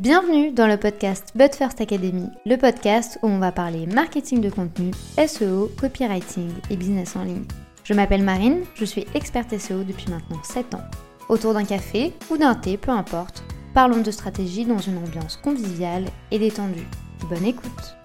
Bienvenue dans le podcast But First Academy, le podcast où on va parler marketing de contenu, SEO, copywriting et business en ligne. Je m'appelle Marine, je suis experte SEO depuis maintenant 7 ans. Autour d'un café ou d'un thé, peu importe, parlons de stratégie dans une ambiance conviviale et détendue. Bonne écoute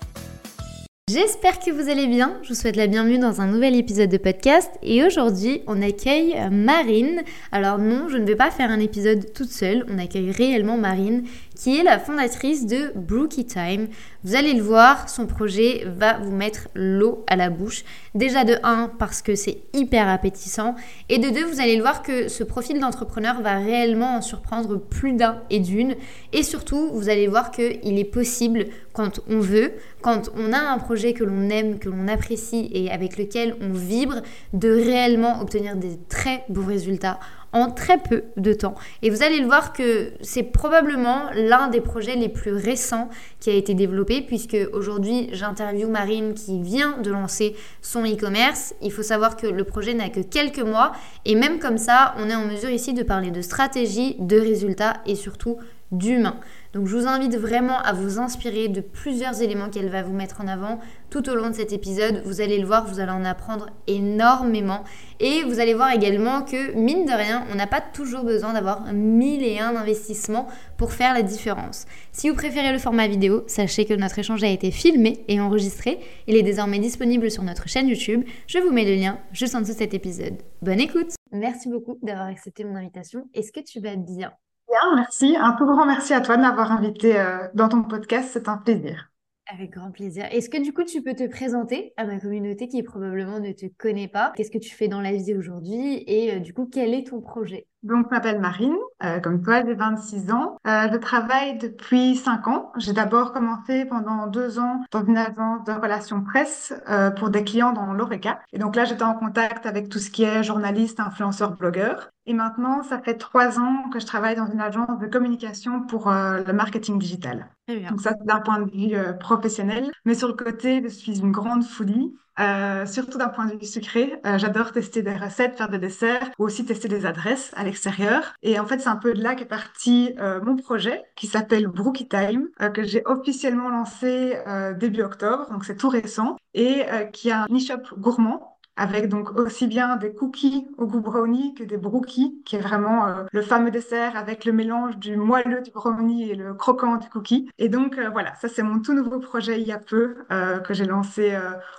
J'espère que vous allez bien, je vous souhaite la bienvenue dans un nouvel épisode de podcast et aujourd'hui on accueille Marine. Alors non, je ne vais pas faire un épisode toute seule, on accueille réellement Marine qui est la fondatrice de Brookie Time. Vous allez le voir, son projet va vous mettre l'eau à la bouche. Déjà de 1 parce que c'est hyper appétissant et de 2 vous allez le voir que ce profil d'entrepreneur va réellement en surprendre plus d'un et d'une et surtout vous allez voir qu'il est possible quand on veut, quand on a un projet que l'on aime, que l'on apprécie et avec lequel on vibre, de réellement obtenir des très beaux résultats en très peu de temps. Et vous allez le voir que c'est probablement l'un des projets les plus récents qui a été développé puisque aujourd'hui j'interviewe Marine qui vient de lancer son e-commerce. Il faut savoir que le projet n'a que quelques mois et même comme ça on est en mesure ici de parler de stratégie, de résultats et surtout d'humain. Donc je vous invite vraiment à vous inspirer de plusieurs éléments qu'elle va vous mettre en avant tout au long de cet épisode. Vous allez le voir, vous allez en apprendre énormément. Et vous allez voir également que, mine de rien, on n'a pas toujours besoin d'avoir mille et un investissements pour faire la différence. Si vous préférez le format vidéo, sachez que notre échange a été filmé et enregistré. Il est désormais disponible sur notre chaîne YouTube. Je vous mets le lien juste en dessous de cet épisode. Bonne écoute Merci beaucoup d'avoir accepté mon invitation. Est-ce que tu vas bien? Bien, merci. Un tout grand merci à toi de m'avoir invité euh, dans ton podcast. C'est un plaisir. Avec grand plaisir. Est-ce que du coup, tu peux te présenter à ma communauté qui probablement ne te connaît pas? Qu'est-ce que tu fais dans la vie aujourd'hui? Et euh, du coup, quel est ton projet? Donc, je m'appelle Marine, euh, comme toi, j'ai 26 ans. Euh, je travaille depuis 5 ans. J'ai d'abord commencé pendant deux ans dans une agence de relations presse euh, pour des clients dans l'ORECA. Et donc là, j'étais en contact avec tout ce qui est journaliste, influenceur, blogueur. Et maintenant, ça fait trois ans que je travaille dans une agence de communication pour le marketing digital. Donc ça, c'est d'un point de vue professionnel. Mais sur le côté, je suis une grande foodie. Euh, surtout d'un point de vue sucré. Euh, j'adore tester des recettes, faire des desserts ou aussi tester des adresses à l'extérieur. Et en fait, c'est un peu de là qu'est parti euh, mon projet qui s'appelle Brookie Time, que j'ai officiellement lancé début octobre, donc c'est tout récent, et qui a un e-shop gourmand avec donc aussi bien des cookies au goût brownie que des brookies, qui est vraiment euh, le fameux dessert avec le mélange du moelleux du brownie et le croquant du cookie. Et donc euh, voilà, ça c'est mon tout nouveau projet il y a peu, euh, que j'ai lancé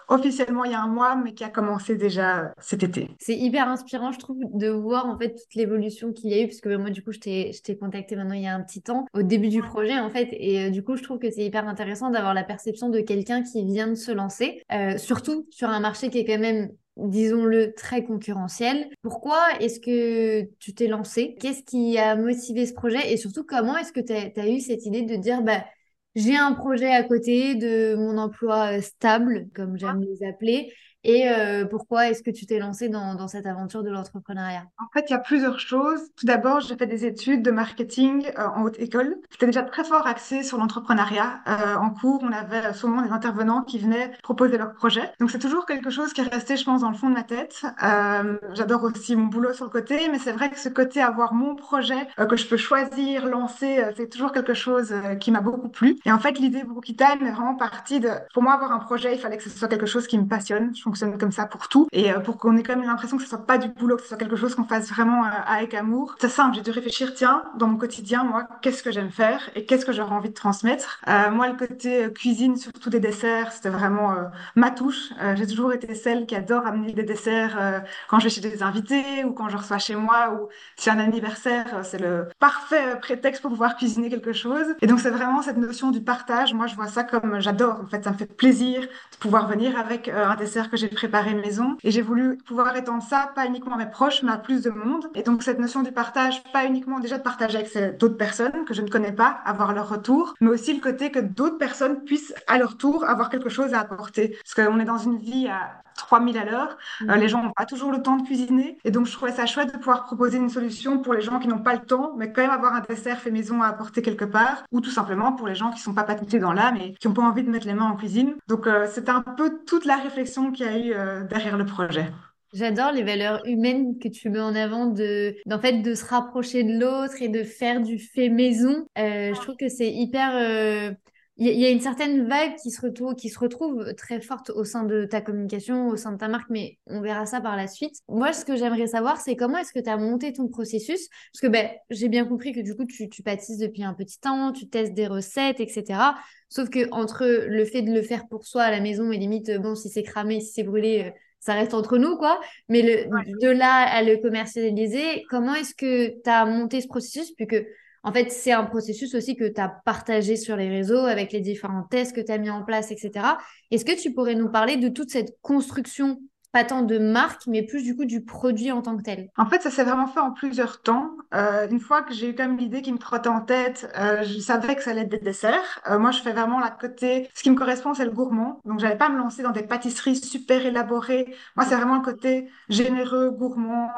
officiellement il y a un mois, mais qui a commencé déjà cet été. C'est hyper inspirant, je trouve, de voir en fait toute l'évolution qu'il y a eu, puisque moi du coup je t'ai contacté maintenant il y a un petit temps, au début du projet en fait, et du coup je trouve que c'est hyper intéressant d'avoir la perception de quelqu'un qui vient de se lancer, surtout sur un marché qui est quand même disons-le, très concurrentiel. Pourquoi est-ce que tu t'es lancé Qu'est-ce qui a motivé ce projet? Et surtout, comment est-ce que tu as, eu cette idée de dire, bah, j'ai un projet à côté de mon emploi euh, stable, comme j'aime les appeler, et euh, pourquoi est-ce que tu t'es lancé dans, dans, cette aventure de l'entrepreneuriat? En fait, il y a plusieurs choses. Tout d'abord, j'ai fait des études de marketing euh, en haute école. C'était déjà très fort axé sur l'entrepreneuriat. Euh, en cours, on avait souvent des intervenants qui venaient proposer leurs projets. Donc, c'est toujours quelque chose qui est resté, je pense, dans le fond de ma tête. Euh, j'adore aussi mon boulot sur le côté, mais c'est vrai que ce côté avoir mon projet que je peux choisir, lancer, c'est toujours quelque chose qui m'a beaucoup plu. Et en fait, l'idée Brookie Time est vraiment partie de, pour moi, avoir un projet, il fallait que ce soit quelque chose qui me passionne fonctionne comme ça pour tout et euh, pour qu'on ait quand même l'impression que ce soit pas du boulot, que ce soit quelque chose qu'on fasse vraiment euh, avec amour. C'est simple, j'ai dû réfléchir, tiens, dans mon quotidien, moi, qu'est-ce que j'aime faire et qu'est-ce que j'aurais envie de transmettre? Euh, moi, le côté cuisine, surtout des desserts, c'était vraiment ma touche. j'ai toujours été celle qui adore amener des desserts quand je vais chez des invités ou quand je reçois chez moi ou si un anniversaire, c'est le parfait prétexte pour pouvoir cuisiner quelque chose. Et donc, c'est vraiment cette notion du partage. Moi, je vois ça comme j'adore. En fait, ça me fait plaisir de pouvoir venir avec un dessert que j'ai préparé maison. Et j'ai voulu pouvoir étendre ça, pas uniquement à mes proches, mais à plus de monde. Et donc, cette notion du partage, pas uniquement déjà de partager avec d'autres personnes que je ne connais pas, avoir leur retour, mais aussi le côté que d'autres personnes puissent à leur tour avoir quelque chose à apporter. Parce qu'on est dans une vie à 3000 à l'heure. Euh, les gens n'ont pas toujours le temps de cuisiner. Et donc, je trouvais ça chouette de pouvoir proposer une solution pour les gens qui n'ont pas le temps, mais quand même avoir un dessert fait maison à apporter quelque part. Ou tout simplement pour les gens qui sont pas patentés dans l'âme et qui n'ont pas envie de mettre les mains en cuisine. Donc, euh, c'était un peu toute la réflexion qu'il y a eu euh, derrière le projet. J'adore les valeurs humaines que tu mets en avant de, d'en fait, de se rapprocher de l'autre et de faire du fait maison. Euh, je trouve que c'est hyper. Euh, il y, a une certaine vibe qui se, retrouve, qui se retrouve très forte au sein de ta communication, au sein de ta marque, mais on verra ça par la suite. Moi, ce que j'aimerais savoir, c'est comment est-ce que tu as monté ton processus? Parce que ben, j'ai bien compris que du coup, tu, tu pâtisses depuis un petit temps, tu testes des recettes, etc. Sauf que entre le fait de le faire pour soi à la maison et limite, bon, si c'est cramé, si c'est brûlé, euh, ça reste entre nous, quoi. Mais le, de là à le commercialiser, comment est-ce que tu as monté ce processus Puisque en fait, c'est un processus aussi que tu as partagé sur les réseaux avec les différents tests que tu as mis en place, etc. Est-ce que tu pourrais nous parler de toute cette construction pas tant de marque, mais plus du coup du produit en tant que tel En fait, ça s'est vraiment fait en plusieurs temps. Euh, une fois que j'ai eu même l'idée qui me trottait en tête, euh, je savais que ça allait être des desserts. Euh, moi, je fais vraiment la côté. Ce qui me correspond, c'est le gourmand. Donc, j'allais pas me lancer dans des pâtisseries super élaborées. Moi, c'est vraiment le côté généreux, gourmand,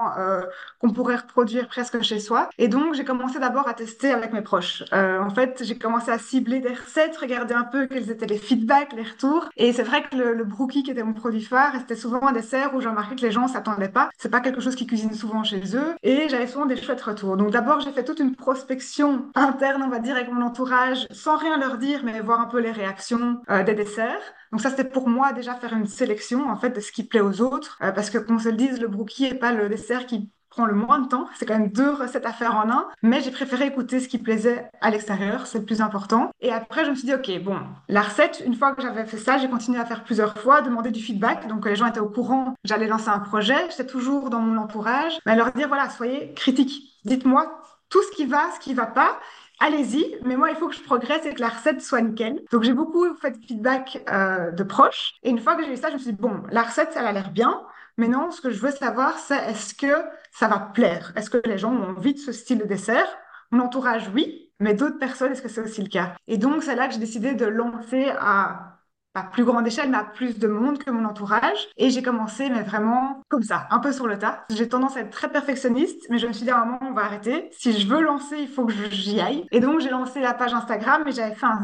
qu'on pourrait reproduire presque chez soi. Et donc, j'ai commencé d'abord à tester avec mes proches. En fait, j'ai commencé à cibler des recettes, regarder un peu quels étaient les feedbacks, les retours. Et c'est vrai que le, le brookie, qui était mon produit phare, c'était souvent des où j'ai remarqué que les gens s'attendaient pas. C'est pas quelque chose qu'ils cuisinent souvent chez eux. Et j'avais souvent des chouettes retours. Donc d'abord, j'ai fait toute une prospection interne, on va dire, avec mon entourage, sans rien leur dire, mais voir un peu les réactions euh, des desserts. Donc ça, c'était pour moi déjà faire une sélection, en fait, de ce qui plaît aux autres. Euh, parce que qu'on se le dise, le brookie est pas le dessert qui prend le moins de temps. C'est quand même deux recettes à faire en un. Mais j'ai préféré écouter ce qui plaisait à l'extérieur. C'est le plus important. Et après, je me suis dit, OK, bon, la recette, une fois que j'avais fait ça, j'ai continué à faire plusieurs fois, demander du feedback. Donc, les gens étaient au courant. J'allais lancer un projet. J'étais toujours dans mon entourage. Mais leur dire, voilà, soyez critiques. Dites-moi tout ce qui va, ce qui va pas allez-y, mais moi, il faut que je progresse et que la recette soit nickel. Donc, j'ai beaucoup fait de feedback euh, de proches. Et une fois que j'ai eu ça, je me suis dit, bon, la recette, ça a l'air bien. Mais non, ce que je veux savoir, c'est est-ce que ça va plaire? Est-ce que les gens ont envie de ce style de dessert? Mon entourage, oui, mais d'autres personnes, est-ce que c'est aussi le cas? Et donc, c'est là que j'ai décidé de lancer à à plus grande échelle, mais à plus de monde que mon entourage. Et j'ai commencé, mais vraiment comme ça, un peu sur le tas. J'ai tendance à être très perfectionniste, mais je me suis dit à un moment, on va arrêter. Si je veux lancer, il faut que j'y aille. Et donc, j'ai lancé la page Instagram et j'avais fait un,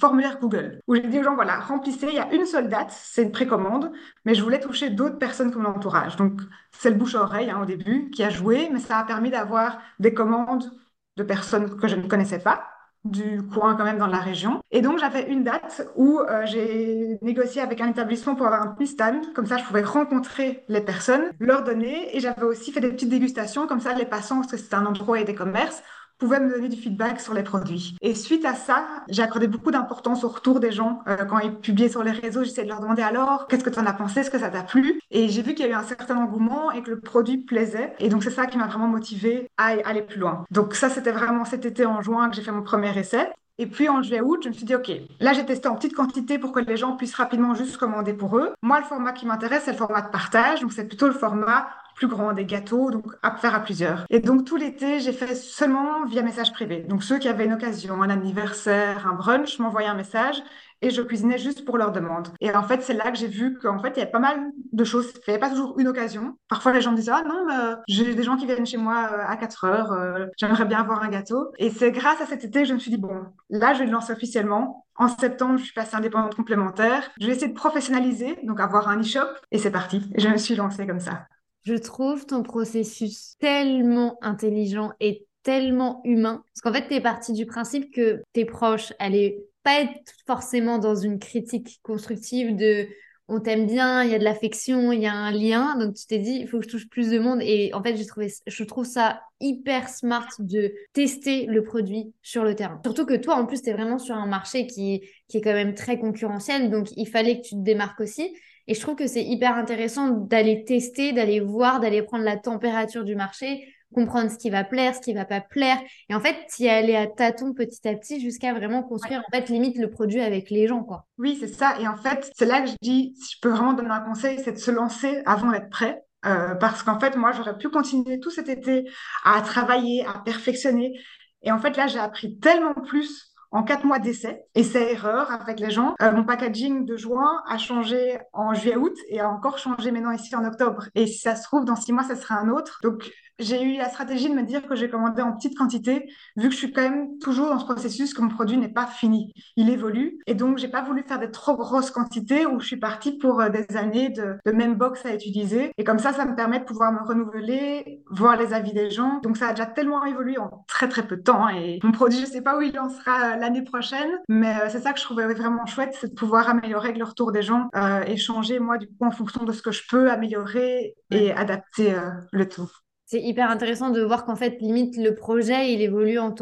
formulaire Google où j'ai dit aux gens, voilà, remplissez, il y a une seule date, c'est une précommande, mais je voulais toucher d'autres personnes que mon entourage. Donc, c'est le bouche-oreille hein, au début qui a joué, mais ça a permis d'avoir des commandes de personnes que je ne connaissais pas du coin quand même dans la région. Et donc j'avais une date où euh, j'ai négocié avec un établissement pour avoir un petit stand, comme ça je pouvais rencontrer les personnes, leur donner, et j'avais aussi fait des petites dégustations, comme ça les passants, parce que c'était un endroit et des commerces, pouvaient me donner du feedback sur les produits. Et suite à ça, j'ai accordé beaucoup d'importance au retour des gens. Euh, quand ils publiaient sur les réseaux, j'essayais de leur demander alors, qu'est-ce que tu en as pensé, est-ce que ça t'a plu? Et j'ai vu qu'il y a eu un certain engouement et que le produit plaisait. Et donc c'est ça qui m'a vraiment motivée à aller plus loin. Donc ça, c'était vraiment cet été en juin que j'ai fait mon premier essai. Et puis en juillet-août, je me suis dit, OK, là j'ai testé en petite quantité pour que les gens puissent rapidement juste commander pour eux. Moi, le format qui m'intéresse, c'est le format de partage. Donc c'est plutôt le format plus grand, des gâteaux, donc à faire à plusieurs. Et donc tout l'été, j'ai fait seulement via message privé. Donc ceux qui avaient une occasion, un anniversaire, un brunch, m'envoyaient un message et je cuisinais juste pour leur demande. Et en fait, c'est là que j'ai vu qu'en fait, il y avait pas mal de choses. Il n'y avait pas toujours une occasion. Parfois, les gens me disaient, ah non, euh, j'ai des gens qui viennent chez moi euh, à 4 heures, euh, j'aimerais bien avoir un gâteau. Et c'est grâce à cet été que je me suis dit, bon, là, je vais le lancer officiellement. En septembre, je suis passée indépendante complémentaire. Je vais essayer de professionnaliser, donc avoir un e-shop. Et c'est parti. Et je me suis lancée comme ça. Je trouve ton processus tellement intelligent et tellement humain. Parce qu'en fait, tu es parti du principe que tes proches allaient pas être forcément dans une critique constructive de on t'aime bien, il y a de l'affection, il y a un lien. Donc tu t'es dit, il faut que je touche plus de monde. Et en fait, j'ai trouvé, je trouve ça hyper smart de tester le produit sur le terrain. Surtout que toi, en plus, tu es vraiment sur un marché qui, qui est quand même très concurrentiel. Donc il fallait que tu te démarques aussi. Et je trouve que c'est hyper intéressant d'aller tester, d'aller voir, d'aller prendre la température du marché, comprendre ce qui va plaire, ce qui va pas plaire. Et en fait, y aller à tâtons petit à petit jusqu'à vraiment construire, en fait, limite le produit avec les gens, quoi. Oui, c'est ça. Et en fait, c'est là que je dis, si je peux vraiment donner un conseil, c'est de se lancer avant d'être prêt. Euh, parce qu'en fait, moi, j'aurais pu continuer tout cet été à travailler, à perfectionner. Et en fait, là, j'ai appris tellement plus en quatre mois d'essai, essai-erreur avec les gens. Euh, mon packaging de juin a changé en juillet-août et a encore changé maintenant ici en octobre. Et si ça se trouve, dans six mois, ça sera un autre. Donc, j'ai eu la stratégie de me dire que j'ai commandé en petite quantité, vu que je suis quand même toujours dans ce processus que mon produit n'est pas fini. Il évolue. Et donc, j'ai pas voulu faire des trop grosses quantités où je suis partie pour euh, des années de, de même box à utiliser. Et comme ça, ça me permet de pouvoir me renouveler, voir les avis des gens. Donc, ça a déjà tellement évolué en très, très peu de temps. Et mon produit, je sais pas où il en sera euh, l'année prochaine, mais euh, c'est ça que je trouvais vraiment chouette, c'est de pouvoir améliorer avec le retour des gens euh, et changer, moi, du coup, en fonction de ce que je peux améliorer et adapter le tout c'est hyper intéressant de voir qu'en fait, limite, le projet, il évolue en,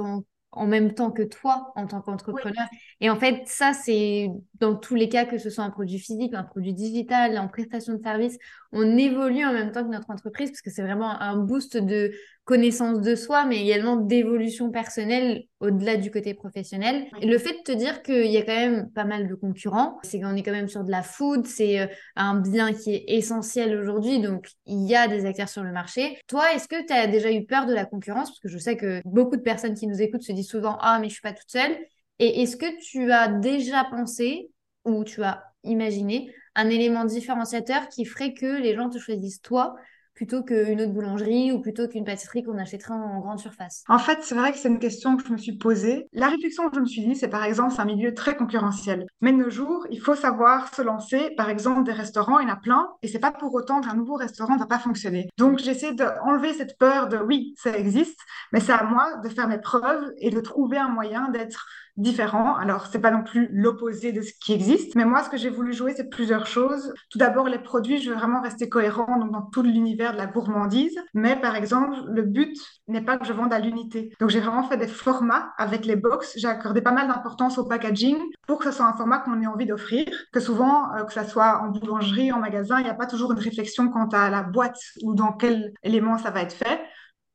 en même temps que toi, en tant qu'entrepreneur. Et en fait, ça, c'est dans tous les cas, que ce soit un produit physique, un produit digital, en prestation de service, on évolue en même temps que notre entreprise, parce que c'est vraiment un boost de connaissance de soi, mais également d'évolution personnelle au-delà du côté professionnel. Et le fait de te dire qu'il y a quand même pas mal de concurrents, c'est qu'on est quand même sur de la food, c'est euh, un bien qui est essentiel aujourd'hui, donc il y a des acteurs sur le marché. Toi, est-ce que tu as déjà eu peur de la concurrence? Parce que je sais que beaucoup de personnes qui nous écoutent se disent souvent Ah, mais je suis pas toute seule. Et est-ce que tu as déjà pensé ou tu as imaginé un élément différenciateur qui ferait que les gens te choisissent toi plutôt qu'une autre boulangerie ou plutôt qu'une pâtisserie qu'on achèterait en grande surface En fait, c'est vrai que c'est une question que je me suis posée. La réflexion que je me suis dit, c'est par exemple, c'est un milieu très concurrentiel. Mais de nos jours, il faut savoir se lancer. Par exemple, des restaurants, il y en a plein. Et c'est pas pour autant qu'un nouveau restaurant ne va pas fonctionner. Donc, j'essaie d'enlever cette peur de oui, ça existe, mais c'est à moi de faire mes preuves et de trouver un moyen d'être différent. Alors, c'est pas non plus l'opposé de ce qui existe, mais moi, ce que j'ai voulu jouer, c'est plusieurs choses. Tout d'abord, les produits, je veux vraiment rester cohérent dans tout l'univers de la gourmandise. Mais par exemple, le but n'est pas que je vende à l'unité. Donc, j'ai vraiment fait des formats avec les box. J'ai accordé pas mal d'importance au packaging pour que ce soit un format qu'on ait envie d'offrir. Que souvent, euh, que ça soit en boulangerie, en magasin, il n'y a pas toujours une réflexion quant à la boîte ou dans quel élément ça va être fait.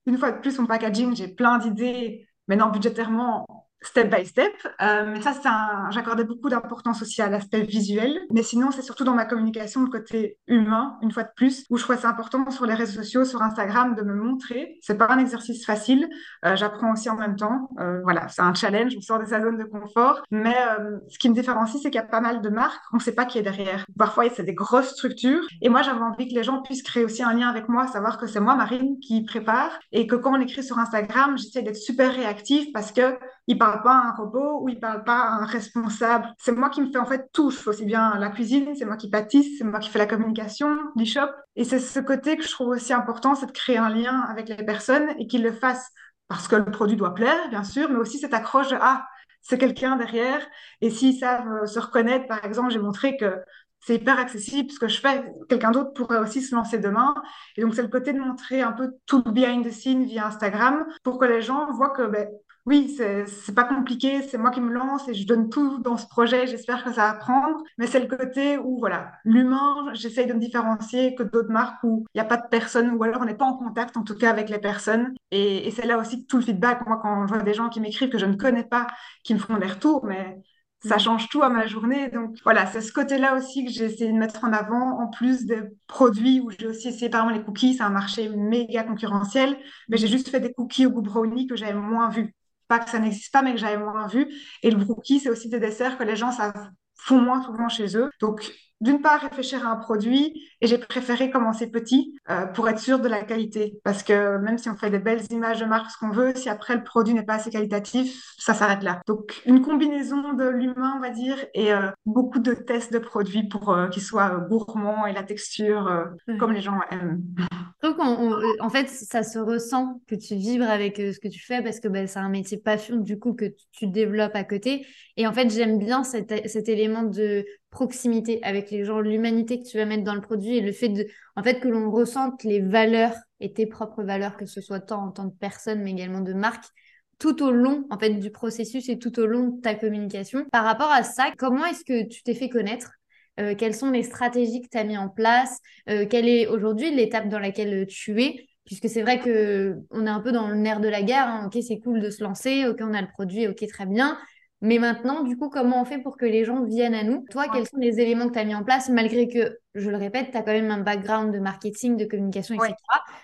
Une fois de plus, mon packaging, j'ai plein d'idées Maintenant, budgétairement, step by step. Euh, mais ça, un... j'accordais beaucoup d'importance aussi à l'aspect visuel. Mais sinon, c'est surtout dans ma communication le côté humain, une fois de plus, où je crois c'est important sur les réseaux sociaux, sur Instagram, de me montrer. C'est pas un exercice facile. Euh, j'apprends aussi en même temps. Euh, voilà, c'est un challenge. Je sors de sa zone de confort. Mais ce qui me différencie, c'est qu'il y a pas mal de marques. On ne sait pas qui est derrière. Parfois, c'est des grosses structures. Et moi, j'avais envie que les gens puissent créer aussi un lien avec moi, savoir que c'est moi, Marine, qui prépare. Et que quand on écrit sur Instagram, j'essaie d'être super réactive parce que il pas un robot ou il parle pas à un responsable. C'est moi qui me fais en fait tout. Je fais aussi bien la cuisine, c'est moi qui pâtisse, c'est moi qui fais la communication, l'e-shop. Et c'est ce côté que je trouve aussi important, c'est de créer un lien avec les personnes et qu'ils le fassent parce que le produit doit plaire, bien sûr, mais aussi cette accroche de ah, c'est quelqu'un derrière. Et s'ils savent euh, se reconnaître, par exemple, j'ai montré que c'est hyper accessible. Ce que je fais, quelqu'un d'autre pourrait aussi se lancer demain. Et donc, c'est le côté de montrer un peu tout le behind the scene via Instagram pour que les gens voient que ben, oui, c'est pas compliqué, c'est moi qui me lance et je donne tout dans ce projet, j'espère que ça va prendre. Mais c'est le côté où, voilà, l'humain, j'essaye de me différencier que d'autres marques où il n'y a pas de personne, ou alors on n'est pas en contact, en tout cas, avec les personnes. Et, c'est là aussi tout le feedback. Moi, quand je vois des gens qui m'écrivent que je ne connais pas, qui me font des retours, mais ça change tout à ma journée. Donc voilà, c'est ce côté-là aussi que j'ai essayé de mettre en avant, en plus des produits où j'ai aussi essayé, par exemple, les cookies, c'est un marché méga concurrentiel, mais j'ai juste fait des cookies au goût brownie que j'avais moins vus pas que ça n'existe pas, mais que j'avais moins vu. Et le brookie, c'est aussi des desserts que les gens savent, font moins souvent chez eux. Donc, d'une part, réfléchir à un produit, et j'ai préféré commencer petit euh, pour être sûr de la qualité. Parce que même si on fait des belles images de marque, ce qu'on veut, si après le produit n'est pas assez qualitatif, ça s'arrête là. Donc, une combinaison de l'humain, on va dire, et euh, beaucoup de tests de produits pour euh, qu'ils soient gourmands et la texture comme les gens aiment. Donc, en fait, ça se ressent que tu vibres avec ce que tu fais parce que ben, c'est un métier passion du coup que tu développes à côté. Et en fait, j'aime bien cet, cet élément de proximité avec les gens, l'humanité que tu vas mettre dans le produit et le fait de, en fait, que l'on ressente les valeurs et tes propres valeurs, que ce soit tant en tant que personne, mais également de marque, tout au long, en fait, du processus et tout au long de ta communication. Par rapport à ça, comment est-ce que tu t'es fait connaître? Euh, quelles sont les stratégies que tu as mis en place? Euh, Quelle est aujourd'hui l'étape dans laquelle tu es? Puisque c'est vrai que on est un peu dans le nerf de la guerre. Hein. Ok, c'est cool de se lancer. Ok, on a le produit. Ok, très bien. Mais maintenant, du coup, comment on fait pour que les gens viennent à nous? Toi, quels sont les éléments que tu as mis en place, malgré que je le répète, tu as quand même un background de marketing, de communication, etc.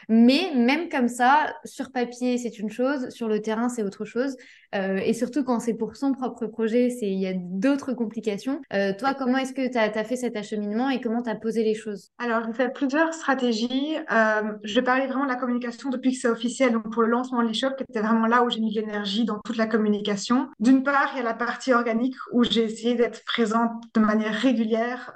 Mais même comme ça, sur papier, c'est une chose, sur le terrain, c'est autre chose. Euh, et surtout quand c'est pour son propre projet, il y a d'autres complications. Euh, toi, comment est-ce que tu as, fait cet acheminement et comment tu as posé les choses? Alors, j'ai fait plusieurs stratégies. Euh, je vais parler vraiment de la communication depuis que c'est officiel. Donc, pour le lancement de l'e-shop, qui était vraiment là où j'ai mis de l'énergie dans toute la communication. D'une part, il y a la partie organique où j'ai essayé d'être présente de manière régulière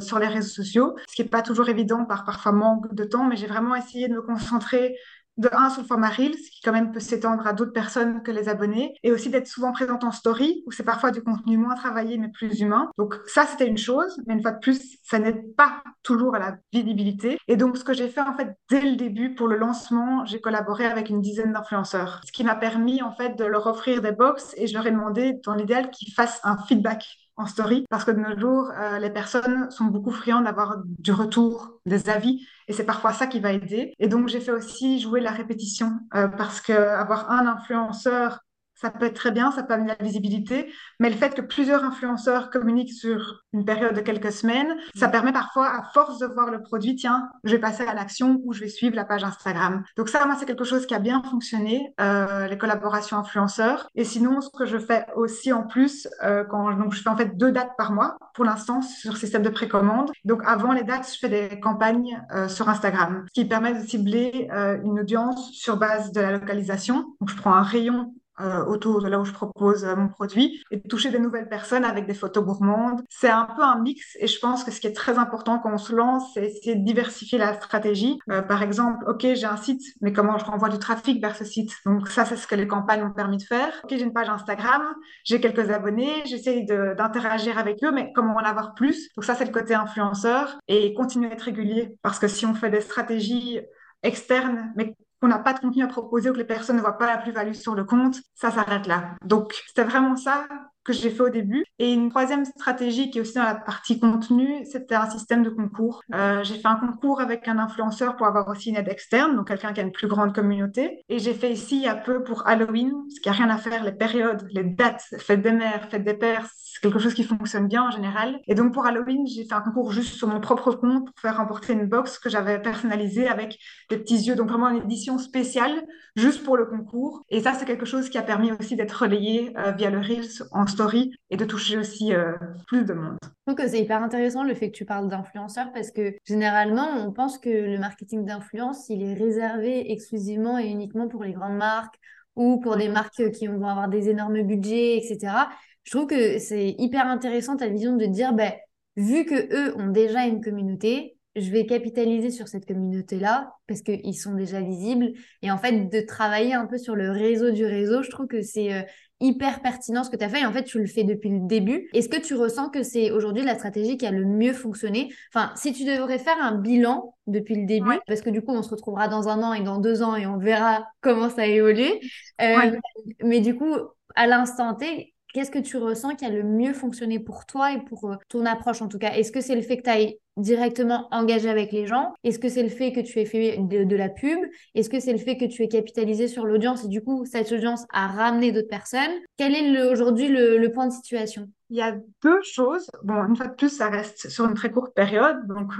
sur les réseaux sociaux, ce qui n'est pas toujours évident par parfois manque de temps, mais j'ai vraiment essayé de me concentrer de un sur le format Reels, qui quand même peut s'étendre à d'autres personnes que les abonnés, et aussi d'être souvent présente en story, où c'est parfois du contenu moins travaillé mais plus humain. Donc ça, c'était une chose, mais une fois de plus, ça n'aide pas toujours à la visibilité. Et donc ce que j'ai fait en fait dès le début pour le lancement, j'ai collaboré avec une dizaine d'influenceurs, ce qui m'a permis en fait de leur offrir des box et je leur ai demandé dans l'idéal qu'ils fassent un feedback en story parce que de nos jours, euh, les personnes sont beaucoup friandes d'avoir du retour, des avis et c'est parfois ça qui va aider. Et donc, j'ai fait aussi jouer la répétition euh, parce que avoir un influenceur ça peut être très bien, ça peut amener la visibilité, mais le fait que plusieurs influenceurs communiquent sur une période de quelques semaines, ça permet parfois, à force de voir le produit, tiens, je vais passer à l'action ou je vais suivre la page Instagram. Donc ça, moi, c'est quelque chose qui a bien fonctionné, euh, les collaborations influenceurs. Et sinon, ce que je fais aussi en plus, euh, quand donc je fais en fait deux dates par mois, pour l'instant, sur système de précommande. Donc avant les dates, je fais des campagnes euh, sur Instagram, ce qui permet de cibler une audience sur base de la localisation. Donc je prends un rayon euh, autour de là où je propose euh, mon produit et toucher des nouvelles personnes avec des photos gourmandes. C'est un peu un mix et je pense que ce qui est très important quand on se lance, c'est essayer de diversifier la stratégie. Euh, par exemple, OK, j'ai un site, mais comment je renvoie du trafic vers ce site? Donc ça, c'est ce que les campagnes ont permis de faire. OK, j'ai une page Instagram, j'ai quelques abonnés, j'essaie d'interagir avec eux, mais comment en avoir plus? Donc ça, c'est le côté influenceur et continuer à être régulier parce que si on fait des stratégies externes, mais qu'on n'a pas de contenu à proposer ou que les personnes ne voient pas la plus-value sur le compte, ça s'arrête là. Donc, c'était vraiment ça que j'ai fait au début. Et une troisième stratégie qui est aussi dans la partie contenu, c'était un système de concours. Euh, j'ai fait un concours avec un influenceur pour avoir aussi une aide externe, donc quelqu'un qui a une plus grande communauté. Et j'ai fait ici un peu pour Halloween, ce qui a rien à faire, les périodes, les dates, fête des mères, fête des pères, c'est quelque chose qui fonctionne bien en général. Et donc pour Halloween, j'ai fait un concours juste sur mon propre compte pour faire remporter une box que j'avais personnalisée avec des petits yeux, donc vraiment une édition spéciale juste pour le concours. Et ça, c'est quelque chose qui a permis aussi d'être relayé euh, via le Reels en et de toucher aussi euh, plus de monde. Je trouve que c'est hyper intéressant le fait que tu parles d'influenceurs parce que généralement, on pense que le marketing d'influence, il est réservé exclusivement et uniquement pour les grandes marques ou pour des marques qui vont avoir des énormes budgets, etc je trouve que c'est hyper intéressant ta vision de dire, ben, vu que eux ont déjà une communauté, je vais capitaliser sur cette communauté-là parce qu'ils sont déjà visibles. Et en fait, de travailler un peu sur le réseau du réseau, je trouve que c'est euh, hyper pertinent ce que tu as fait. Et en fait, tu le fais depuis le début. Est-ce que tu ressens que c'est aujourd'hui la stratégie qui a le mieux fonctionné? Enfin, si tu devrais faire un bilan depuis le début, parce que du coup, on se retrouvera dans un an et dans deux ans et on verra comment ça a évolué. Euh, mais du coup, à l'instant T, Qu'est-ce que tu ressens qui a le mieux fonctionné pour toi et pour euh, ton approche en tout cas? Est-ce que c'est le fait que tu ailles directement engagé avec les gens? Est-ce que c'est le fait que tu aies fait de, la pub? Est-ce que c'est le fait que tu aies capitalisé sur l'audience et du coup cette audience a ramené d'autres personnes? Quel est aujourd'hui le, point de situation? Il y a deux choses. Bon, une fois de plus, ça reste sur une très courte période, donc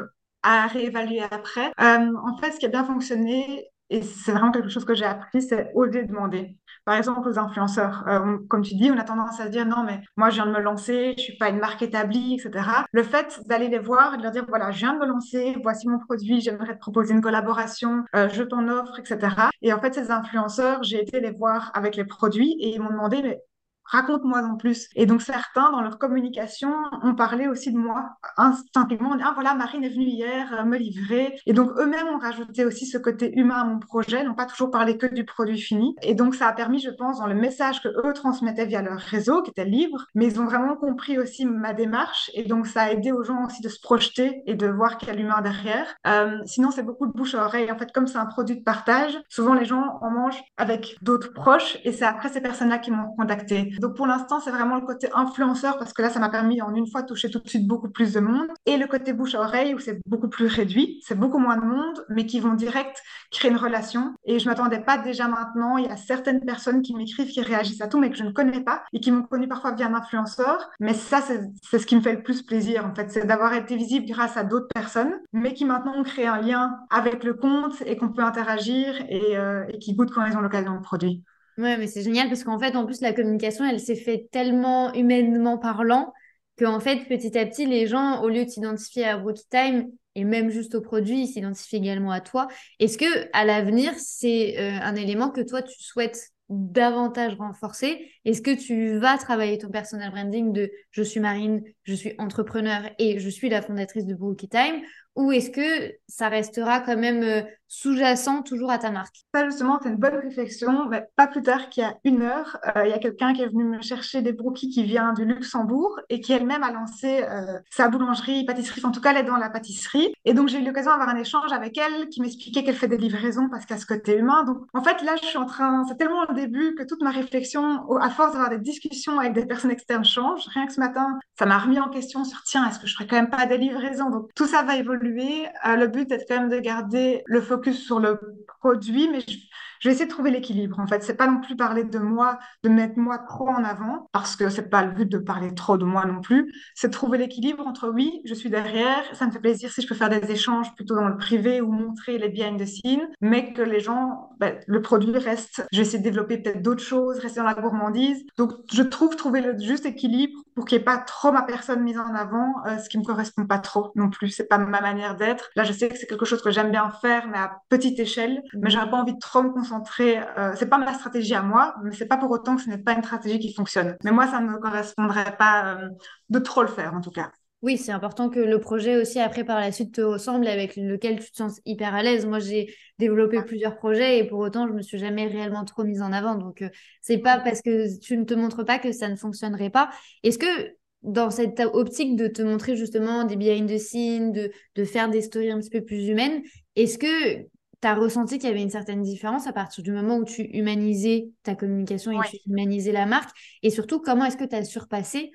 à réévaluer après. Euh, en fait, ce qui a bien fonctionné, et c'est vraiment quelque chose que j'ai appris, c'est oser demander. Par exemple, aux influenceurs, euh, comme tu dis, on a tendance à se dire non, mais moi, je viens de me lancer, je suis pas une marque établie, etc. Le fait d'aller les voir et de leur dire voilà, je viens de me lancer, voici mon produit, j'aimerais te proposer une collaboration, euh, je t'en offre, etc. Et en fait, ces influenceurs, j'ai été les voir avec les produits et ils m'ont demandé mais raconte-moi en plus. Et donc certains, dans leur communication, ont parlé aussi de moi instinctivement. ah voilà, Marine est venue hier euh, me livrer. Et donc eux-mêmes ont rajouté aussi ce côté humain à mon projet, n'ont pas toujours parlé que du produit fini. Et donc ça a permis, je pense, dans le message que eux transmettaient via leur réseau, qui était libre, mais ils ont vraiment compris aussi ma démarche. Et donc ça a aidé aux gens aussi de se projeter et de voir qu'il y a l'humain derrière. Euh, sinon, c'est beaucoup de bouche à oreille. En fait, comme c'est un produit de partage, souvent les gens en mangent avec d'autres proches et c'est après ces personnes-là qui m'ont contacté. Donc pour l'instant, c'est vraiment le côté influenceur parce que là, ça m'a permis en une fois de toucher tout de suite beaucoup plus de monde. Et le côté bouche à oreille où c'est beaucoup plus réduit, c'est beaucoup moins de monde, mais qui vont direct créer une relation. Et je m'attendais pas déjà maintenant. Il y a certaines personnes qui m'écrivent, qui réagissent à tout, mais que je ne connais pas et qui m'ont connu parfois via un influenceur. Mais ça, c'est ce qui me fait le plus plaisir, en fait, c'est d'avoir été visible grâce à d'autres personnes, mais qui maintenant ont créé un lien avec le compte et qu'on peut interagir et, euh, qui goûtent quand ils ont l'occasion de produire. Ouais, mais c'est génial parce qu'en fait, en plus, la communication, elle s'est faite tellement humainement parlant que, en fait, petit à petit, les gens, au lieu de s'identifier à Brookie Time et même juste au produit, ils s'identifient également à toi. Est-ce que à l'avenir, c'est euh, un élément que toi, tu souhaites davantage renforcer? Est-ce que tu vas travailler ton personal branding de je suis Marine, je suis entrepreneur et je suis la fondatrice de Brookie Time ou est-ce que ça restera quand même euh, sous-jacent toujours à ta marque? Ça, justement, c'est une bonne réflexion. Pas plus tard qu'il y a une heure, euh, il y a quelqu'un qui est venu me chercher des brookies qui vient du Luxembourg et qui elle-même a lancé euh, sa boulangerie, pâtisserie, en tout cas, elle est dans la pâtisserie. Et donc, j'ai eu l'occasion d'avoir un échange avec elle qui m'expliquait qu'elle fait des livraisons parce a ce côté humain. Donc, en fait, là, je suis en train, c'est tellement le début que toute ma réflexion, à force d'avoir des discussions avec des personnes externes, change. Rien que ce matin, ça m'a remis en question sur tiens, est-ce que je ferais quand même pas des livraisons? Donc, tout ça va évoluer. Euh, le but est quand même de garder le focus sur le produit, mais je, je vais essayer de trouver l'équilibre. En fait, c'est pas non plus parler de moi, de mettre moi trop en avant, parce que c'est pas le but de parler trop de moi non plus. C'est trouver l'équilibre entre oui, je suis derrière, ça me fait plaisir si je peux faire des échanges plutôt dans le privé ou montrer les behind the scenes, mais que les gens, ben, le produit reste. Je vais essayer de développer peut-être d'autres choses, rester dans la gourmandise. Donc, je trouve trouver le juste équilibre pour qu'il n'y ait pas trop ma personne mise en avant, euh, ce qui me correspond pas trop non plus. C'est pas ma manière d'être. Là, je sais que c'est quelque chose que j'aime bien faire, mais à petite échelle. Mais j'aurais pas envie de trop me concentrer. Euh, c'est pas ma stratégie à moi, mais c'est pas pour autant que ce n'est pas une stratégie qui fonctionne. Mais moi, ça ne me correspondrait pas euh, de trop le faire, en tout cas. Oui, c'est important que le projet aussi après par la suite te ressemble avec lequel tu te sens hyper à l'aise. Moi, j'ai développé plusieurs projets et pour autant, je me suis jamais réellement trop mise en avant. Donc, euh, c'est pas parce que tu ne te montres pas que ça ne fonctionnerait pas. Est-ce que dans cette optique de te montrer justement des behind the scenes, de, de faire des stories un petit peu plus humaines, est-ce que tu as ressenti qu'il y avait une certaine différence à partir du moment où tu humanisais ta communication et tu humanisais la marque? Et surtout, comment est-ce que tu as surpassé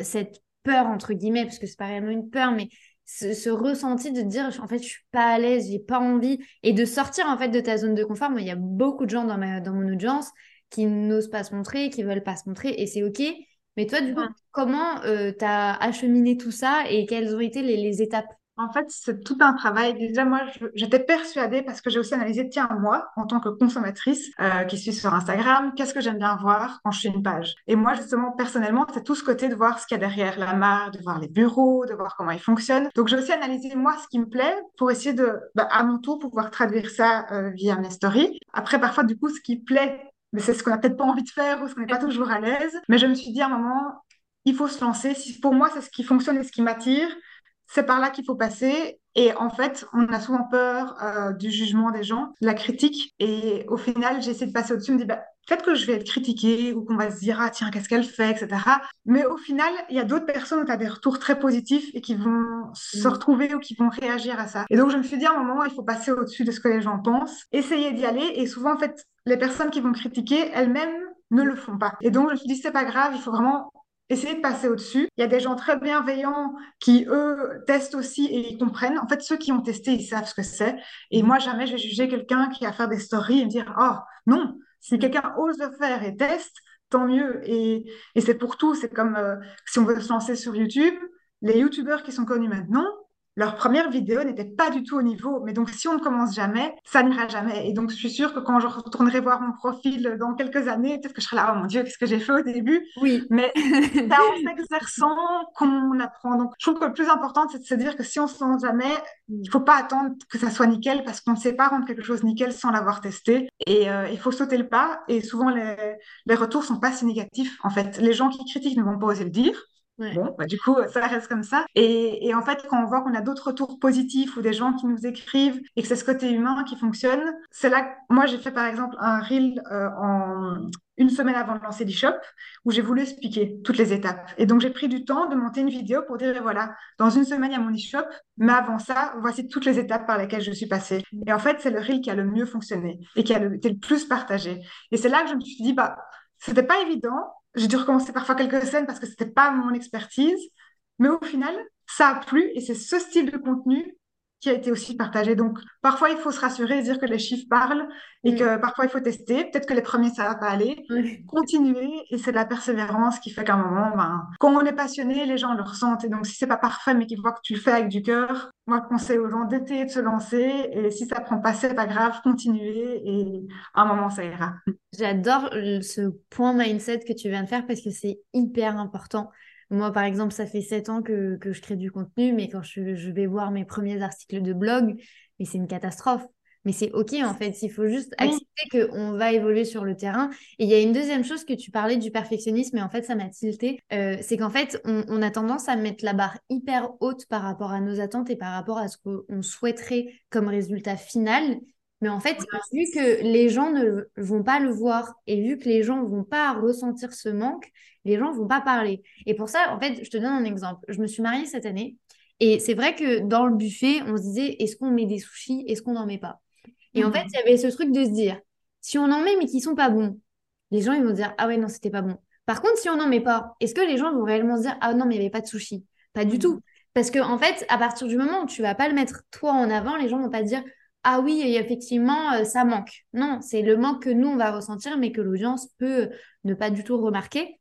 cette peur, entre guillemets, parce que c'est pas réellement une peur, mais ce, ressenti de dire, en fait, je suis pas à l'aise, j'ai pas envie, et de sortir, en fait, de ta zone de confort. Moi, il y a beaucoup de gens dans, ma, dans mon audience qui n'osent pas se montrer, qui veulent pas se montrer, et c'est OK. Mais toi, du coup, comment euh, tu as acheminé tout ça et quelles ont été les étapes? En fait, c'est tout un travail. Déjà, moi, j'étais persuadée parce que j'ai aussi analysé, tiens, moi, en tant que consommatrice euh, qui suis sur Instagram, qu'est-ce que j'aime bien voir quand je fais une page? Et moi, justement, personnellement, c'est tout ce côté de voir ce qu'il y a derrière la marque, de voir les bureaux, de voir comment ils fonctionnent. Donc, j'ai aussi analysé, moi, ce qui me plaît pour essayer de, bah, à mon tour, pouvoir traduire ça euh, via mes stories. Après, parfois, du coup, ce qui plaît, mais c'est ce qu'on n'a peut-être pas envie de faire ou ce qu'on n'est pas toujours à l'aise. Mais je me suis dit à un moment, il faut se lancer. Si pour moi, c'est ce qui fonctionne et ce qui m'attire, c'est par là qu'il faut passer. Et en fait, on a souvent peur euh, du jugement des gens, de la critique. Et au final, j'essaie de passer au-dessus, me dis, bah, peut-être que je vais être critiquée ou qu'on va se dire, ah tiens, qu'est-ce qu'elle fait, etc. Mais au final, il y a d'autres personnes qui ont des retours très positifs et qui vont se mm. retrouver ou qui vont réagir à ça. Et donc, je me suis dit, à un moment, il faut passer au-dessus de ce que les gens pensent, essayer d'y aller. Et souvent, en fait, les personnes qui vont critiquer, elles-mêmes, ne le font pas. Et donc, je me suis dit, c'est pas grave, il faut vraiment essayer de passer au-dessus. Il y a des gens très bienveillants qui, eux, testent aussi et ils comprennent. En fait, ceux qui ont testé, ils savent ce que c'est. Et moi, jamais je vais juger quelqu'un qui va faire des stories et me dire, oh, non, si quelqu'un ose le faire et teste, tant mieux. Et, et c'est pour tout. C'est comme euh, si on veut se lancer sur YouTube. Les YouTubeurs qui sont connus maintenant, leur première vidéo n'était pas du tout au niveau. Mais donc, si on ne commence jamais, ça n'ira jamais. Et donc, je suis sûre que quand je retournerai voir mon profil dans quelques années, peut-être que je serai là, oh mon Dieu, qu'est-ce que j'ai fait au début? Oui. Mais c'est en s'exerçant qu'on apprend. Donc, je trouve que le plus important, c'est de se dire que si on ne se lance jamais, il ne faut pas attendre que ça soit nickel parce qu'on ne sait pas rendre quelque chose nickel sans l'avoir testé. Et euh, il faut sauter le pas. Et souvent, les, les retours sont pas si négatifs. En fait, les gens qui critiquent ne vont pas oser le dire. Bon, bah, du coup, ça reste comme ça. Et, et en fait, quand on voit qu'on a d'autres retours positifs ou des gens qui nous écrivent et que c'est ce côté humain qui fonctionne, c'est là que moi, j'ai fait par exemple un reel euh, en une semaine avant de lancer l'e-shop où j'ai voulu expliquer toutes les étapes. Et donc, j'ai pris du temps de monter une vidéo pour dire, voilà, dans une semaine, il y a mon e-shop, mais avant ça, voici toutes les étapes par lesquelles je suis passée. Et en fait, c'est le reel qui a le mieux fonctionné et qui a été le plus partagé. Et c'est là que je me suis dit, bah, C'était pas évident. J'ai dû recommencer parfois quelques scènes parce que c'était pas mon expertise. Mais au final, ça a plu et c'est ce style de contenu qui a été aussi partagé. Donc, parfois, il faut se rassurer et dire que les chiffres parlent et que parfois, il faut tester. Peut-être que les premiers, ça va pas aller. Continuer et c'est de la persévérance qui fait qu'à un moment, ben, quand on est passionné, les gens le ressentent. Et donc, si c'est pas parfait, mais qu'ils voient que tu le fais avec du cœur, moi, je conseille aux gens d'été de se lancer. Et si ça prend pas, c'est pas grave, continuer et à un moment, ça ira. J'adore ce point mindset que tu viens de faire parce que c'est hyper important. Moi, par exemple, ça fait sept ans que, que, je crée du contenu, mais quand je, je vais voir mes premiers articles de blog, mais c'est une catastrophe. Mais c'est OK, en fait. Il faut juste accepter qu'on va évoluer sur le terrain. Et il y a une deuxième chose que tu parlais du perfectionnisme, et en fait, ça m'a tilté. Euh, c'est qu'en fait, on, on, a tendance à mettre la barre hyper haute par rapport à nos attentes et par rapport à ce qu'on souhaiterait comme résultat final. Mais en fait, vu que les gens ne vont pas le voir et vu que les gens ne vont pas ressentir ce manque, les gens ne vont pas parler. Et pour ça, en fait, je te donne un exemple. Je me suis mariée cette année et c'est vrai que dans le buffet, on se disait est-ce qu'on met des sushis, est-ce qu'on n'en met pas? Et en fait, il y avait ce truc de se dire si on en met mais qui sont pas bons, les gens ils vont dire ah ouais non c'était pas bon. Par contre, si on n'en met pas, est-ce que les gens vont réellement se dire ah non mais il n'y avait pas de sushi Pas du tout. Parce que en fait, à partir du moment où tu vas pas le mettre toi en avant, les gens vont pas dire ah oui, effectivement, euh, ça manque. Non, c'est le manque que nous, on va ressentir, mais que l'audience peut ne pas du tout remarquer.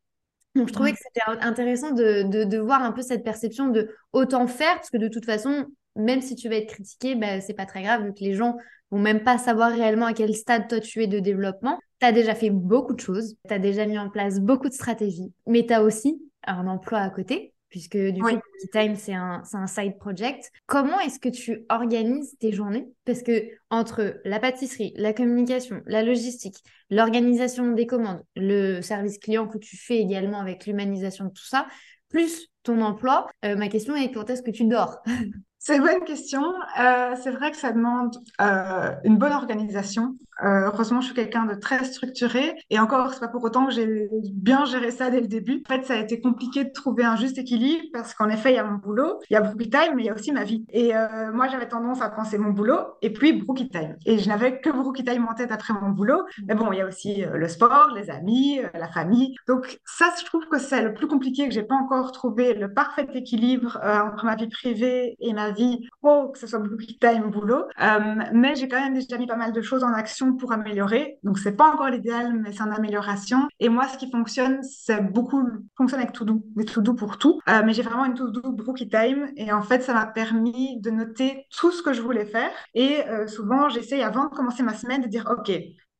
Donc, je trouvais que c'était intéressant de, de, voir un peu cette perception de autant faire, parce que de toute façon, même si tu vas être critiqué, ben, c'est pas très grave, vu que les gens vont même pas savoir réellement à quel stade toi tu es de développement. Tu as déjà fait beaucoup de choses, tu as déjà mis en place beaucoup de stratégies, mais tu as aussi un emploi à côté puisque du coup, Time, c'est un, un, side project. Comment est-ce que tu organises tes journées? Parce que entre la pâtisserie, la communication, la logistique, l'organisation des commandes, le service client que tu fais également avec l'humanisation de tout ça, plus ton emploi, euh, ma question est quand est-ce que tu dors? C'est une bonne question. Euh, c'est vrai que ça demande euh, une bonne organisation. Euh, heureusement, je suis quelqu'un de très structuré. Et encore, c'est pas pour autant que j'ai bien géré ça dès le début. En fait, ça a été compliqué de trouver un juste équilibre parce qu'en effet, il y a mon boulot, il y a Brookie Time, mais il y a aussi ma vie. Et moi, j'avais tendance à penser mon boulot et puis Brookie Time. Et je n'avais que Brookie Time en tête après mon boulot. Mais bon, il y a aussi le sport, les amis, la famille. Donc ça, je trouve que c'est le plus compliqué, que j'ai pas encore trouvé le parfait équilibre entre ma vie privée et ma vie vie que ce soit beaucoup time, boulot. Euh, mais j'ai quand même déjà mis pas mal de choses en action pour améliorer. Donc, c'est pas encore l'idéal, mais c'est en amélioration. Et moi, ce qui fonctionne, c'est beaucoup, fonctionne avec Todo, des Todo pour tout. Euh, mais j'ai vraiment une Todo Brookie Time. Et en fait, ça m'a permis de noter tout ce que je voulais faire. Et euh, souvent, j'essaye avant de commencer ma semaine de dire, OK,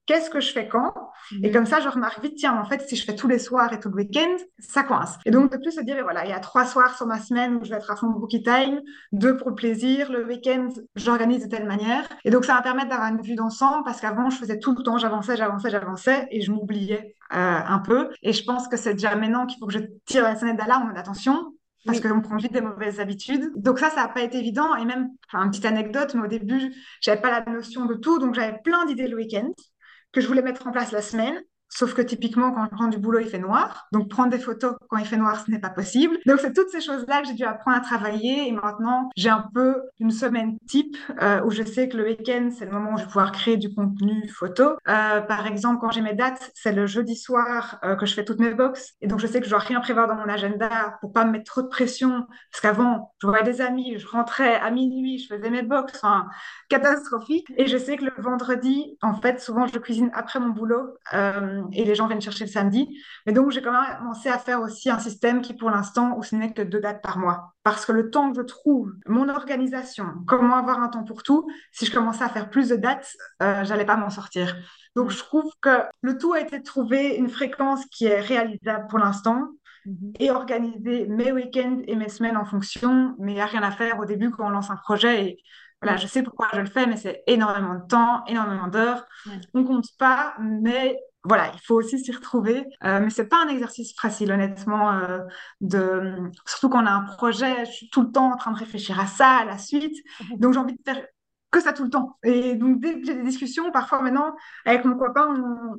qu'est-ce que je fais quand Et mhm. comme ça, je remarque vite, tiens, en fait, si je fais tous les soirs et tout le week-end, ça coince. Et donc, de plus se dire, voilà, il y a trois soirs sur ma semaine où je vais être à fond bookie time, deux pour le plaisir, le week-end, j'organise de telle manière. Et donc, ça va permettre d'avoir une vue d'ensemble parce qu'avant, je faisais tout le temps, j'avançais, j'avançais, j'avançais et je m'oubliais euh, un peu. Et je pense que c'est déjà maintenant qu'il faut que je tire la sonnette d'alarme, attention, parce qu'on prend vite des mauvaises habitudes. Donc ça, ça n'a pas été évident. Et même, enfin, une petite anecdote, mais au début, j'avais pas la notion de tout, donc j'avais plein d'idées le week-end que je voulais mettre en place la semaine. Sauf que typiquement, quand je rentre du boulot, il fait noir. Donc, prendre des photos quand il fait noir, ce n'est pas possible. Donc, c'est toutes ces choses-là que j'ai dû apprendre à travailler. Et maintenant, j'ai un peu une semaine type euh, où je sais que le week-end, c'est le moment où je vais pouvoir créer du contenu photo. Euh, par exemple, quand j'ai mes dates, c'est le jeudi soir euh, que je fais toutes mes box. Et donc, je sais que je dois rien prévoir dans mon agenda pour pas me mettre trop de pression. Parce qu'avant, je voyais des amis, je rentrais à minuit, je faisais mes box. Enfin, catastrophique. Et je sais que le vendredi, en fait, souvent, je cuisine après mon boulot et les gens viennent chercher le samedi. Mais donc, j'ai quand même commencé à faire aussi un système qui, pour l'instant, où ce n'est que deux dates par mois. Parce que le temps que je trouve, mon organisation, comment avoir un temps pour tout, si je commençais à faire plus de dates, euh, j'allais pas m'en sortir. Donc, je trouve que le tout a été de trouver une fréquence qui est réalisable pour l'instant mhm. et organiser mes week-ends et mes semaines en fonction. Mais il n'y a rien à faire au début quand on lance un projet. Et voilà, je sais pourquoi je le fais, mais c'est énormément de temps, énormément d'heures. On ne compte pas, mais voilà, il faut aussi s'y retrouver. Euh, mais c'est pas un exercice facile, honnêtement. Euh, de... Surtout quand on a un projet, je suis tout le temps en train de réfléchir à ça, à la suite. Donc j'ai envie de faire que ça tout le temps. Et donc, dès que j'ai des discussions, parfois maintenant, avec mon copain,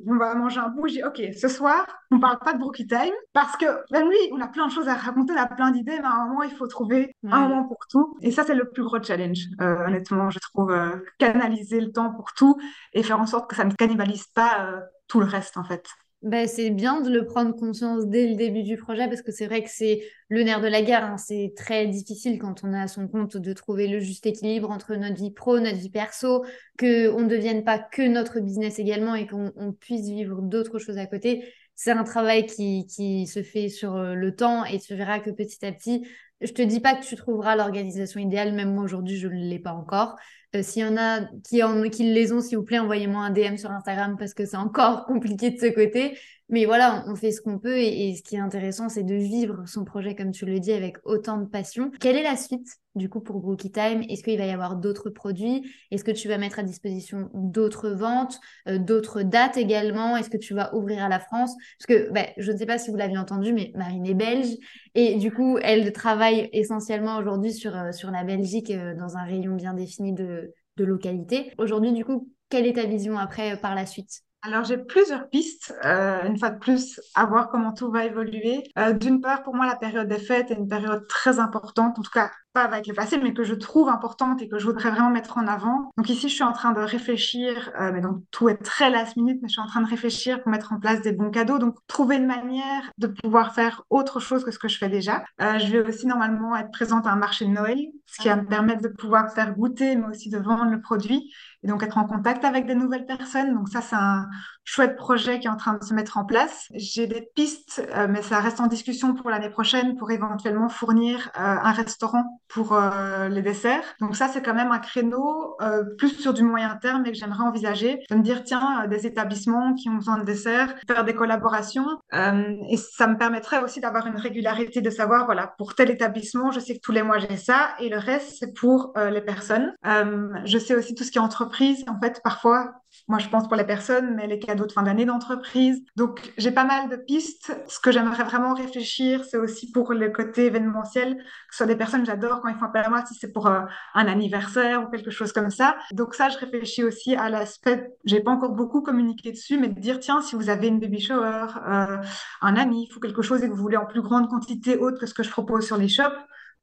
on, va manger un bout, je dis, OK, ce soir, on ne parle pas de Brookie Time, parce que même lui, on a plein de choses à raconter, on a plein d'idées, mais à un moment, il faut trouver un moment pour tout. Et ça, c'est le plus gros challenge, euh, honnêtement, je trouve, canaliser le temps pour tout et faire en sorte que ça ne cannibalise pas tout le reste, en fait. Ben, c'est bien de le prendre conscience dès le début du projet parce que c'est vrai que c'est le nerf de la guerre. Hein. C'est très difficile quand on est à son compte de trouver le juste équilibre entre notre vie pro, notre vie perso, qu'on ne devienne pas que notre business également et qu'on puisse vivre d'autres choses à côté. C'est un travail qui, qui se fait sur euh, le temps et tu verras que petit à petit, je te dis pas que tu trouveras l'organisation idéale, même moi aujourd'hui, je ne l'ai pas encore. Euh, s'il y en a qui, les ont, s'il vous plaît, envoyez-moi un DM sur Instagram parce que c'est encore compliqué de ce côté. Mais voilà, on fait ce qu'on peut et, ce qui est intéressant, c'est de vivre son projet, comme tu le dis, avec autant de passion. Quelle est la suite, du coup, pour Brookie Time? Est-ce qu'il va y avoir d'autres produits? Est-ce que tu vas mettre à disposition d'autres ventes, euh, d'autres dates également? Est-ce que tu vas ouvrir à la France? Parce que bah, je ne sais pas si vous l'avez entendu, mais Marine est belge et du coup, elle travaille essentiellement aujourd'hui sur, euh, sur la Belgique euh, dans un rayon bien défini de, de localité. Aujourd'hui, du coup, quelle est ta vision après par la suite? Alors, j'ai plusieurs pistes, euh, une fois de plus, à voir comment tout va évoluer. Euh, d'une part, pour moi, la période des fêtes est une période très importante, en tout cas pas avec le passé, mais que je trouve importante et que je voudrais vraiment mettre en avant. Donc ici, je suis en train de réfléchir, euh, mais donc tout est très last minute, mais je suis en train de réfléchir pour mettre en place des bons cadeaux, donc trouver une manière de pouvoir faire autre chose que ce que je fais déjà. Euh, je vais aussi normalement être présente à un marché de Noël, ce qui va me permettre de pouvoir faire goûter, mais aussi de vendre le produit et donc être en contact avec des nouvelles personnes. Donc ça, c'est un chouette projet qui est en train de se mettre en place. J'ai des pistes, euh, mais ça reste en discussion pour l'année prochaine pour éventuellement fournir un restaurant pour euh, les desserts. Donc ça, c'est quand même un créneau plus sur du moyen terme et que j'aimerais envisager de me dire, tiens, des établissements qui ont besoin de desserts, faire des collaborations. et ça me permettrait aussi d'avoir une régularité de savoir, voilà, pour tel établissement, je sais que tous les mois j'ai ça et le reste, c'est pour les personnes. je sais aussi tout ce qui est entreprise. En fait, parfois, moi, je pense pour les personnes, mais les cadeaux de fin d'année d'entreprise. Donc, j'ai pas mal de pistes. Ce que j'aimerais vraiment réfléchir, c'est aussi pour le côté événementiel, que ce soit des personnes que j'adore quand ils font appel à moi, si c'est pour euh, un anniversaire ou quelque chose comme ça. Donc, ça, je réfléchis aussi à l'aspect, j'ai pas encore beaucoup communiqué dessus, mais de dire, tiens, si vous avez une baby shower, euh, un ami, ou quelque chose et que vous voulez en plus grande quantité autre que ce que je propose sur les shops,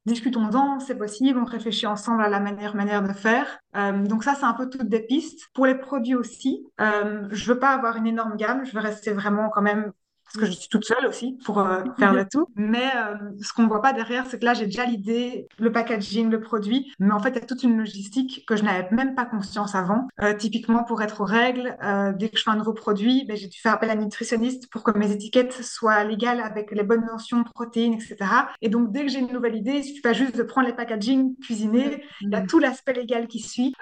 discutons-en, c'est possible, on réfléchit ensemble à la meilleure manière de faire. Euh, donc ça, c'est un peu toutes des pistes. Pour les produits aussi, euh, je veux pas avoir une énorme gamme, je veux rester vraiment quand même parce que je suis toute seule aussi pour euh, faire le tout. Mais euh, ce qu'on voit pas derrière, c'est que là, j'ai déjà l'idée, le packaging, le produit, mais en fait, il y a toute une logistique que je n'avais même pas conscience avant. Euh, typiquement, pour être aux règles, dès que je fais un nouveau produit, ben, j'ai dû faire appel à un nutritionniste pour que mes étiquettes soient légales avec les bonnes mentions protéines, etc. Et donc, dès que j'ai une nouvelle idée, il suffit pas juste de prendre les packaging, cuisiner, il y a tout l'aspect légal qui suit.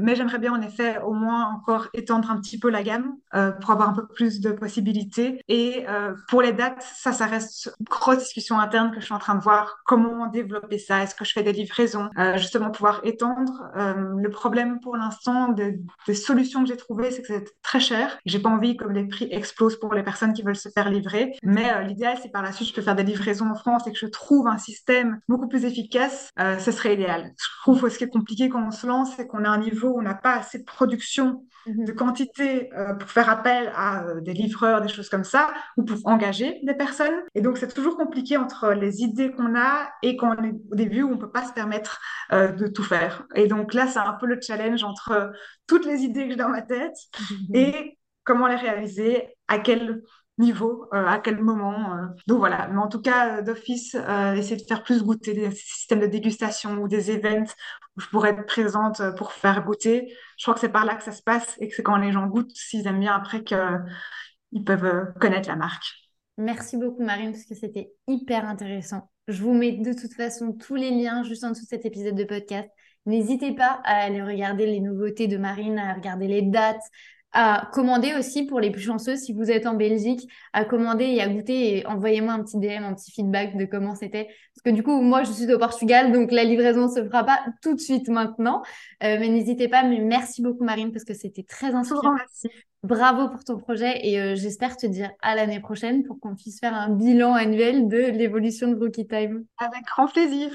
mais j'aimerais bien, en effet, au moins encore étendre un petit peu la gamme pour avoir un peu plus de possibilités et euh, pour les dates, ça, ça reste une grosse discussion interne que je suis en train de voir. Comment développer ça? Est-ce que je fais des livraisons? Euh, Justement, pouvoir étendre. Euh, le problème pour l'instant des, solutions que j'ai trouvées, c'est que c'est très cher. J'ai pas envie que les prix explosent pour les personnes qui veulent se faire livrer. Mais l'idéal, c'est par la suite, je peux faire des livraisons en France et que je trouve un système beaucoup plus efficace. ce serait idéal. Je trouve que ce qui est compliqué quand on se lance, c'est qu'on a un niveau où on n'a pas assez de production Mhm. de quantité pour faire appel à des livreurs, des choses comme ça, ou pour engager des personnes. Et donc, c'est toujours compliqué entre les idées qu'on a et qu'on est au début où on ne peut pas se permettre euh, de tout faire. Et donc là, c'est un peu le challenge entre toutes les idées que j'ai dans ma tête et comment les réaliser, à quel niveau, euh, à quel moment. Euh. Donc voilà, mais en tout cas, euh, d'office, essayer de faire plus goûter des systèmes de dégustation ou des events où je pourrais être présente pour faire goûter. Je crois que c'est par là que ça se passe et que c'est quand les gens goûtent, s'ils aiment bien après qu'ils peuvent connaître la marque. Merci beaucoup Marine parce que c'était hyper intéressant. Je vous mets de toute façon tous les liens juste en dessous de cet épisode de podcast. N'hésitez pas à aller regarder les nouveautés de Marine, à regarder les dates, à commander aussi pour les plus chanceux, si vous êtes en Belgique, à commander et à goûter et envoyez-moi un petit DM, un petit feedback de comment c'était. Parce que du coup, moi, je suis au Portugal, donc la livraison se fera pas tout de suite maintenant. Euh, mais n'hésitez pas, mais merci beaucoup Marine parce que c'était très inspirant. Bravo pour ton projet et euh, j'espère te dire à l'année prochaine pour qu'on puisse faire un bilan annuel de l'évolution de Rookie Time. Avec grand plaisir.